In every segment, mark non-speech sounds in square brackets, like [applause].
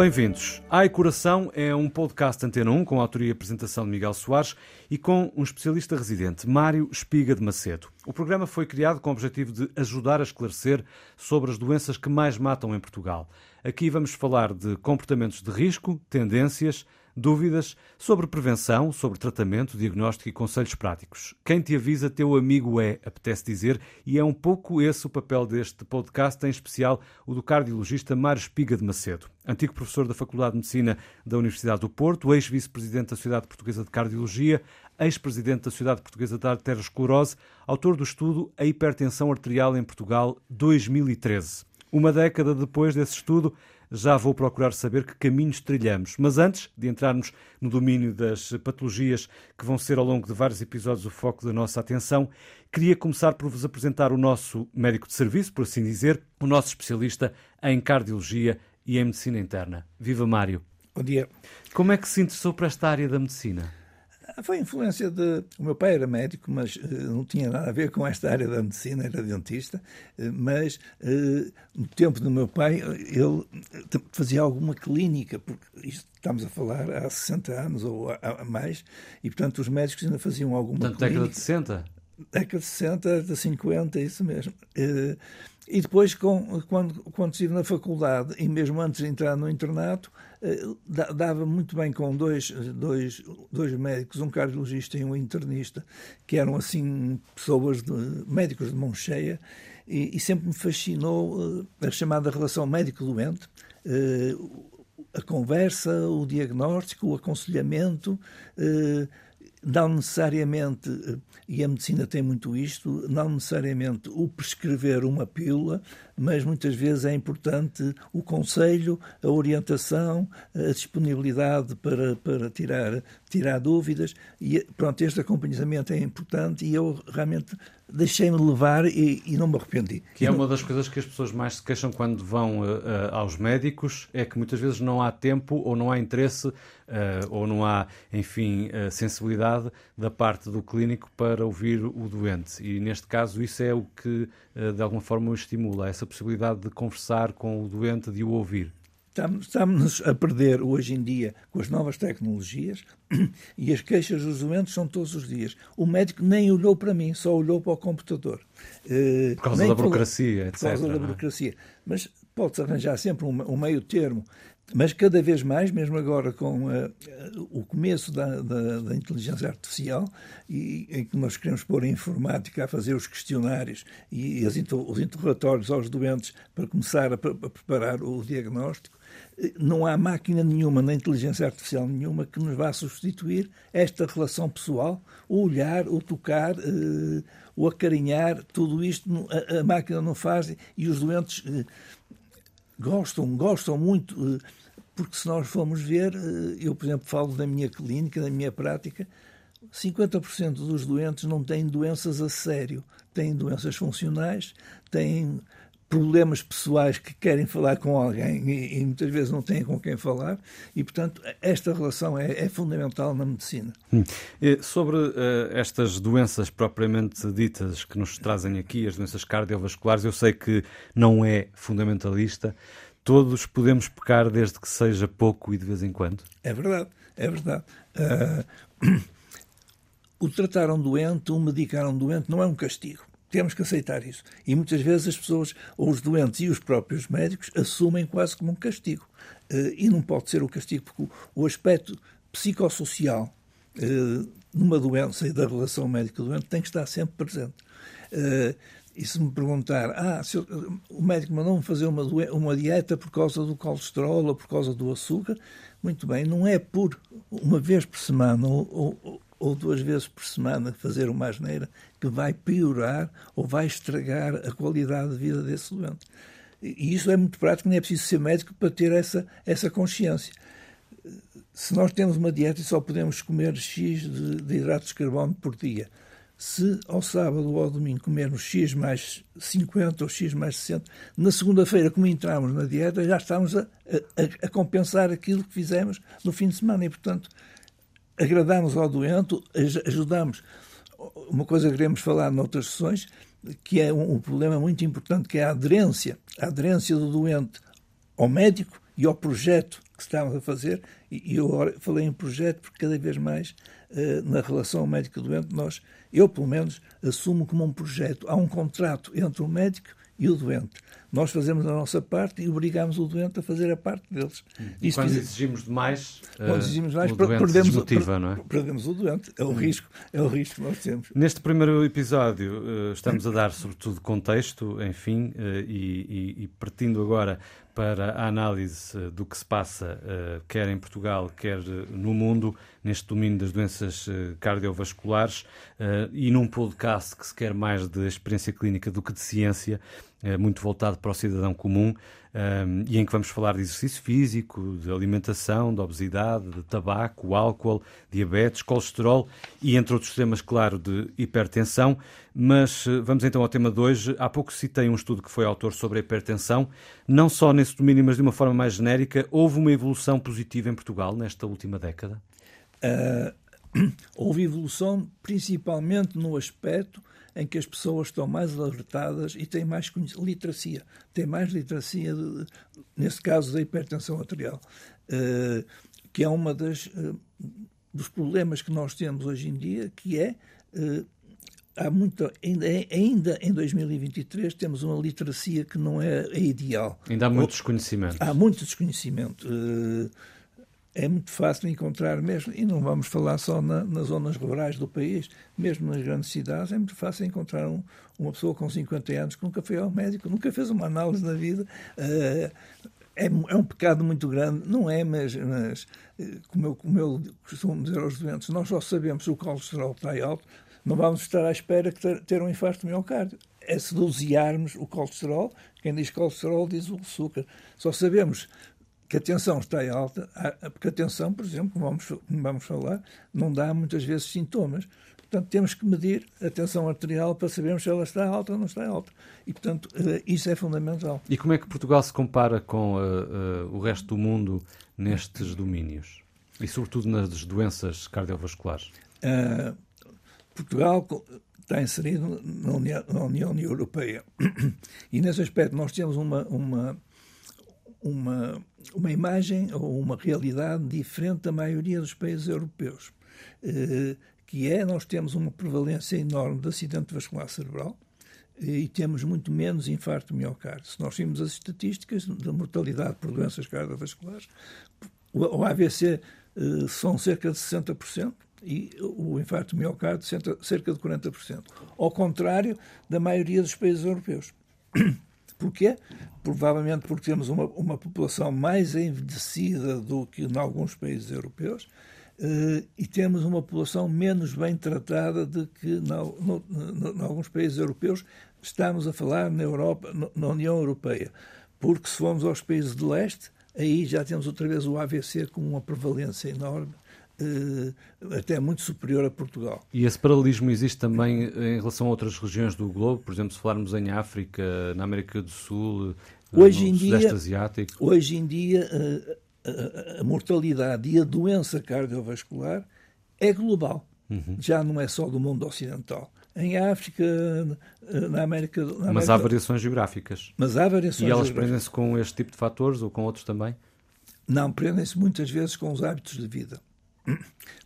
Bem-vindos. Ai Coração é um podcast Antena 1 com a autoria e apresentação de Miguel Soares e com um especialista residente, Mário Espiga de Macedo. O programa foi criado com o objetivo de ajudar a esclarecer sobre as doenças que mais matam em Portugal. Aqui vamos falar de comportamentos de risco, tendências, Dúvidas sobre prevenção, sobre tratamento, diagnóstico e conselhos práticos. Quem te avisa, teu amigo é, apetece dizer, e é um pouco esse o papel deste podcast, em especial o do cardiologista Mário Espiga de Macedo, antigo professor da Faculdade de Medicina da Universidade do Porto, ex-vice-presidente da Sociedade Portuguesa de Cardiologia, ex-presidente da Sociedade Portuguesa de Arteriosclerose, autor do estudo A Hipertensão Arterial em Portugal 2013. Uma década depois desse estudo, já vou procurar saber que caminhos trilhamos. Mas antes de entrarmos no domínio das patologias que vão ser ao longo de vários episódios o foco da nossa atenção, queria começar por vos apresentar o nosso médico de serviço, por assim dizer, o nosso especialista em cardiologia e em medicina interna. Viva Mário! Bom dia. Como é que se interessou por esta área da medicina? Foi influência de. O meu pai era médico, mas uh, não tinha nada a ver com esta área da medicina, era dentista. Uh, mas uh, no tempo do meu pai, ele fazia alguma clínica, porque isto estamos a falar há 60 anos ou há, mais, e portanto os médicos ainda faziam alguma Portanto, clínica. década de 60? Década de 60, de 50, isso mesmo. E depois, com, quando, quando estive na faculdade e mesmo antes de entrar no internato, eh, dava muito bem com dois, dois, dois médicos, um cardiologista e um internista, que eram assim pessoas, de, médicos de mão cheia, e, e sempre me fascinou eh, a chamada relação médico-doente, eh, a conversa, o diagnóstico, o aconselhamento, não necessariamente e a medicina tem muito isto, não necessariamente o prescrever uma pílula, mas muitas vezes é importante o conselho, a orientação, a disponibilidade para, para tirar, tirar dúvidas. E pronto, este acompanhamento é importante e eu realmente deixei-me levar e, e, não me arrependi. Que é uma das coisas que as pessoas mais se queixam quando vão uh, uh, aos médicos, é que muitas vezes não há tempo ou não há interesse uh, ou não há, enfim, sensibilidade da parte do clínico para ouvir o doente. E neste caso isso é o que de alguma forma o estimula, essa possibilidade de conversar com o doente, de o ouvir. Estamos a perder hoje em dia com as novas tecnologias e as queixas dos doentes são todos os dias. O médico nem olhou para mim, só olhou para o computador. Eh, por causa nem da burocracia, etc. Por causa da é? burocracia. Mas pode-se arranjar sempre um, um meio termo mas cada vez mais, mesmo agora com uh, o começo da, da, da, inteligência artificial, e, em que nós queremos pôr a informática a fazer os questionários e as, os interrogatórios aos doentes para começar a, a preparar o diagnóstico, não há máquina nenhuma, nem inteligência artificial nenhuma que nos vá substituir esta relação pessoal, o olhar, o tocar, uh, o acarinhar, tudo isto a, a, máquina não faz e os doentes uh, gostam, gostam muito porque se nós formos ver, eh, eu, por exemplo, falo da minha clínica, da minha prática, 50% dos doentes não têm doenças a sério, têm doenças funcionais, têm problemas pessoais que querem falar com alguém e, e, muitas vezes não têm com quem falar e, portanto, esta relação é, é fundamental na medicina. Hum. Sobre uh, estas doenças propriamente ditas que nos trazem aqui, as doenças cardiovasculares, eu sei que não é fundamentalista, todos podemos pecar desde que seja pouco e de vez em quando? É verdade, é verdade. Uh, [clears throat] o tratar um doente, o medicar um doente, não é um castigo. Temos que aceitar isso. E muitas vezes as pessoas, ou os doentes e os próprios médicos, assumem quase como um castigo. Uh, e não pode ser o castigo, porque o, aspecto psicossocial uh, numa doença e da relação médico-doente tem que estar sempre presente. Uh, e se me perguntar, ah, eu, o médico mandou-me fazer uma, uma dieta por causa do colesterol ou por causa do açúcar, muito bem, não é por uma vez por semana ou, ou, ou duas vezes por semana fazer uma asneira que vai piorar ou vai estragar a qualidade de vida desse doente. E isso é muito prático, não é preciso ser médico para ter essa, essa consciência. Se nós temos uma dieta e só podemos comer X de, de hidratos de carbono por dia, se ao sábado ou ao domingo comermos X mais 50 ou X mais 60, na segunda-feira, como entramos na dieta, já estamos a, a, a, compensar aquilo que fizemos no fim de semana e, portanto, agradamos ao doente, ajudamos. Uma coisa que queremos falar noutras sessões, que é um, problema muito importante, que é a aderência, a aderência do doente ao médico e ao projeto que estamos a fazer, e eu falei em projeto porque cada vez mais uh, na relação médico-doente nós, eu pelo menos, assumo como um projeto. Há um contrato entre o médico e o doente. Nós fazemos a nossa parte e obrigamos o doente a fazer a parte deles. E quando exigimos demais, quando exigimos mais, o doente perdemos, desmotiva, não é? Perdemos o doente. É o risco, é o risco que nós temos. Neste primeiro episódio estamos a dar sobretudo contexto, enfim, e, e, e partindo agora para a análise do que se passa, quer em Portugal, quer no mundo, neste domínio das doenças cardiovasculares, e num podcast que se quer mais de experiência clínica do que de ciência, muito voltado para o cidadão comum um, e em que vamos falar de exercício físico, de alimentação, de obesidade, de tabaco, álcool, diabetes, colesterol e, entre outros temas, claro, de hipertensão. Mas eh, vamos então ao tema de hoje. Há pouco citei um estudo que foi autor sobre a hipertensão. Não só nesse domínio, mas de uma forma mais genérica, houve uma evolução positiva em Portugal nesta última década? Uh, [clears throat] houve evolução principalmente no aspecto em que as pessoas estão mais alertadas e têm mais literacia. Têm mais literacia, de, nesse caso, da hipertensão arterial, uh, que é uma das uh, dos problemas que nós temos hoje em dia, que é uh, há muito, ainda, ainda em 2023 temos uma literacia que não é, é ideal. Ainda há muito desconhecimento. Há muito desconhecimento. É muito fácil encontrar mesmo, e não vamos falar só na, nas zonas rurais do país, mesmo nas grandes cidades, é muito fácil encontrar um, uma pessoa com 50 anos que nunca foi ao médico, nunca fez uma análise na vida. Uh, é, é, um pecado muito grande, não é, mas, mas eh, como, eu, como eu costumo dizer aos doentes, nós só sabemos se o colesterol está alto, não vamos estar à espera de ter, ter um infarto miocárdio. É se dosearmos o colesterol, quem diz colesterol diz o açúcar. Só sabemos que a tensão está alta, porque a tensão, por exemplo, como vamos, como vamos falar, não dá muitas vezes sintomas. Portanto, temos que medir a tensão arterial para sabermos se ela está alta ou não está alta. E, portanto, eh, isso é fundamental. E como é que Portugal se compara com uh, uh, o resto do mundo nestes domínios? E, sobretudo, nas doenças cardiovasculares? Uh, Portugal está inserido na União, na União Europeia. [clears throat] E, nesse aspecto, nós temos uma, uma uma, uma imagem ou uma realidade diferente da maioria dos países europeus, eh, que é nós temos uma prevalência enorme de acidente vascular cerebral eh, e temos muito menos infarto miocárdio. Se nós vimos as estatísticas da mortalidade por doenças cardiovasculares, o AVC eh, são cerca de 60% e o infarto miocárdio cerca de 40%. Ao contrário da maioria dos países europeus. Porquê? Provavelmente porque temos uma, uma população mais envelhecida do que em alguns países europeus uh, e temos uma população menos bem tratada do que em alguns países europeus. Estamos a falar na Europa, na União Europeia. Porque se formos aos países de leste, aí já temos outra vez o AVC com uma prevalência enorme eh, até muito superior a Portugal. E esse paralelismo existe também em relação a outras regiões do globo? Por exemplo, se falarmos em África, na América do Sul, hoje no em Sudeste dia, Asiático? Hoje em dia, eh, a, a, mortalidade e a doença cardiovascular é global. Uhum. Já não é só do mundo ocidental. Em África, na América... Na América mas há variações geográficas. Mas há variações E elas prendem-se com este tipo de fatores ou com outros também? Não, prendem-se muitas vezes com os hábitos de vida.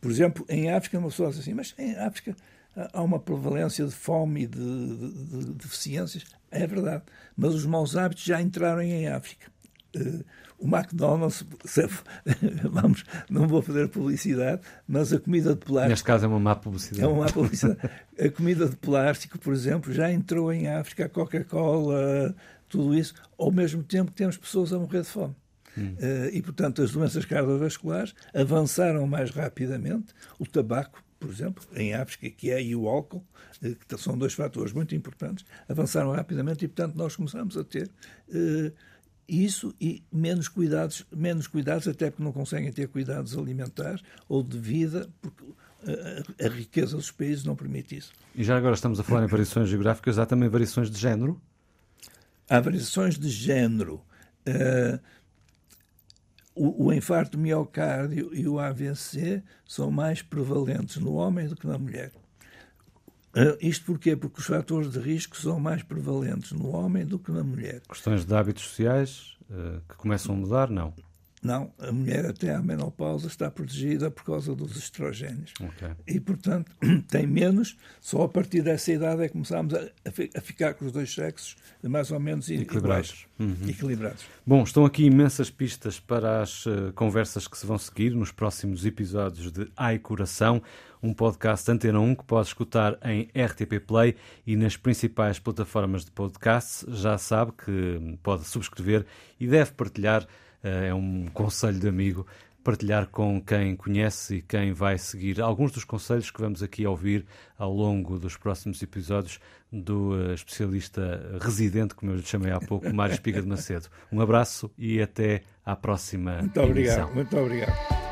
Por exemplo, em África, uma pessoa diz assim, mas em África há uma prevalência de fome e de, de, de, de deficiências. É verdade. Mas os maus hábitos já entraram em África. Uh, o McDonald's, [laughs] vamos, não vou fazer publicidade, mas a comida de plástico. Neste caso é uma má publicidade. É uma má publicidade. a comida de plástico, por exemplo, já entrou em África, a Coca-Cola, tudo isso, ao mesmo tempo que temos pessoas a morrer de fome. Hum. Uh, e, portanto, as doenças cardiovasculares avançaram mais rapidamente. O tabaco, por exemplo, em África, que é e o álcool, uh, que são dois fatores muito importantes, avançaram rapidamente e, portanto, nós começamos a ter uh, isso e menos cuidados, menos cuidados, até porque não conseguem ter cuidados alimentares ou de vida, porque a, a riqueza dos países não permite isso. E já agora estamos a falar em variações geográficas, há também variações de género? Há variações de género. Uh, o, o infarto miocárdio e o AVC são mais prevalentes no homem do que na mulher. Uh, isto porquê? Porque os fatores de risco são mais prevalentes no homem do que na mulher. Questões de hábitos sociais uh, que começam a mudar? Não. Não, a mulher até à menopausa está protegida por causa dos estrogénios. Okay. E, portanto, [clears throat] tem menos, só a partir dessa idade é que começamos a, a ficar com os dois sexos mais ou menos equilibrados. Uhum. equilibrados. Bom, estão aqui imensas pistas para as uh, conversas que se vão seguir nos próximos episódios de Ai Coração, um podcast Antena 1 que pode escutar em RTP Play e nas principais plataformas de podcast. Já sabe que pode subscrever e deve partilhar é um conselho de amigo partilhar com quem conhece e quem vai seguir alguns dos conselhos que vamos aqui ouvir ao longo dos próximos episódios do uh, especialista residente, como eu lhe chamei há pouco, Mário Espiga de Macedo. Um abraço e até à próxima. Muito obrigado, muito obrigado.